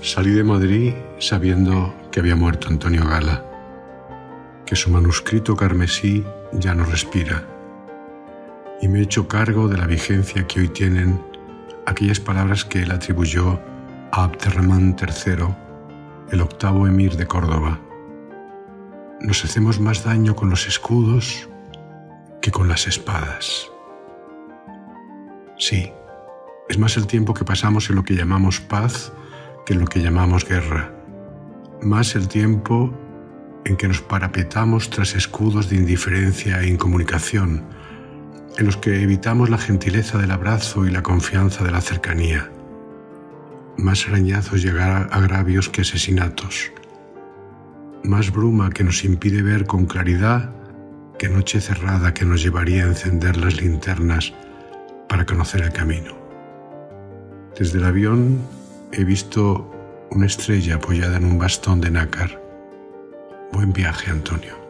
Salí de Madrid sabiendo que había muerto Antonio Gala, que su manuscrito carmesí ya no respira, y me he hecho cargo de la vigencia que hoy tienen aquellas palabras que él atribuyó a Abderramán III, el octavo emir de Córdoba. Nos hacemos más daño con los escudos que con las espadas. Sí, es más el tiempo que pasamos en lo que llamamos paz que lo que llamamos guerra. Más el tiempo en que nos parapetamos tras escudos de indiferencia e incomunicación, en los que evitamos la gentileza del abrazo y la confianza de la cercanía. Más arañazos y agravios que asesinatos. Más bruma que nos impide ver con claridad que noche cerrada que nos llevaría a encender las linternas para conocer el camino. Desde el avión he visto una estrella apoyada en un bastón de nácar. Buen viaje, Antonio.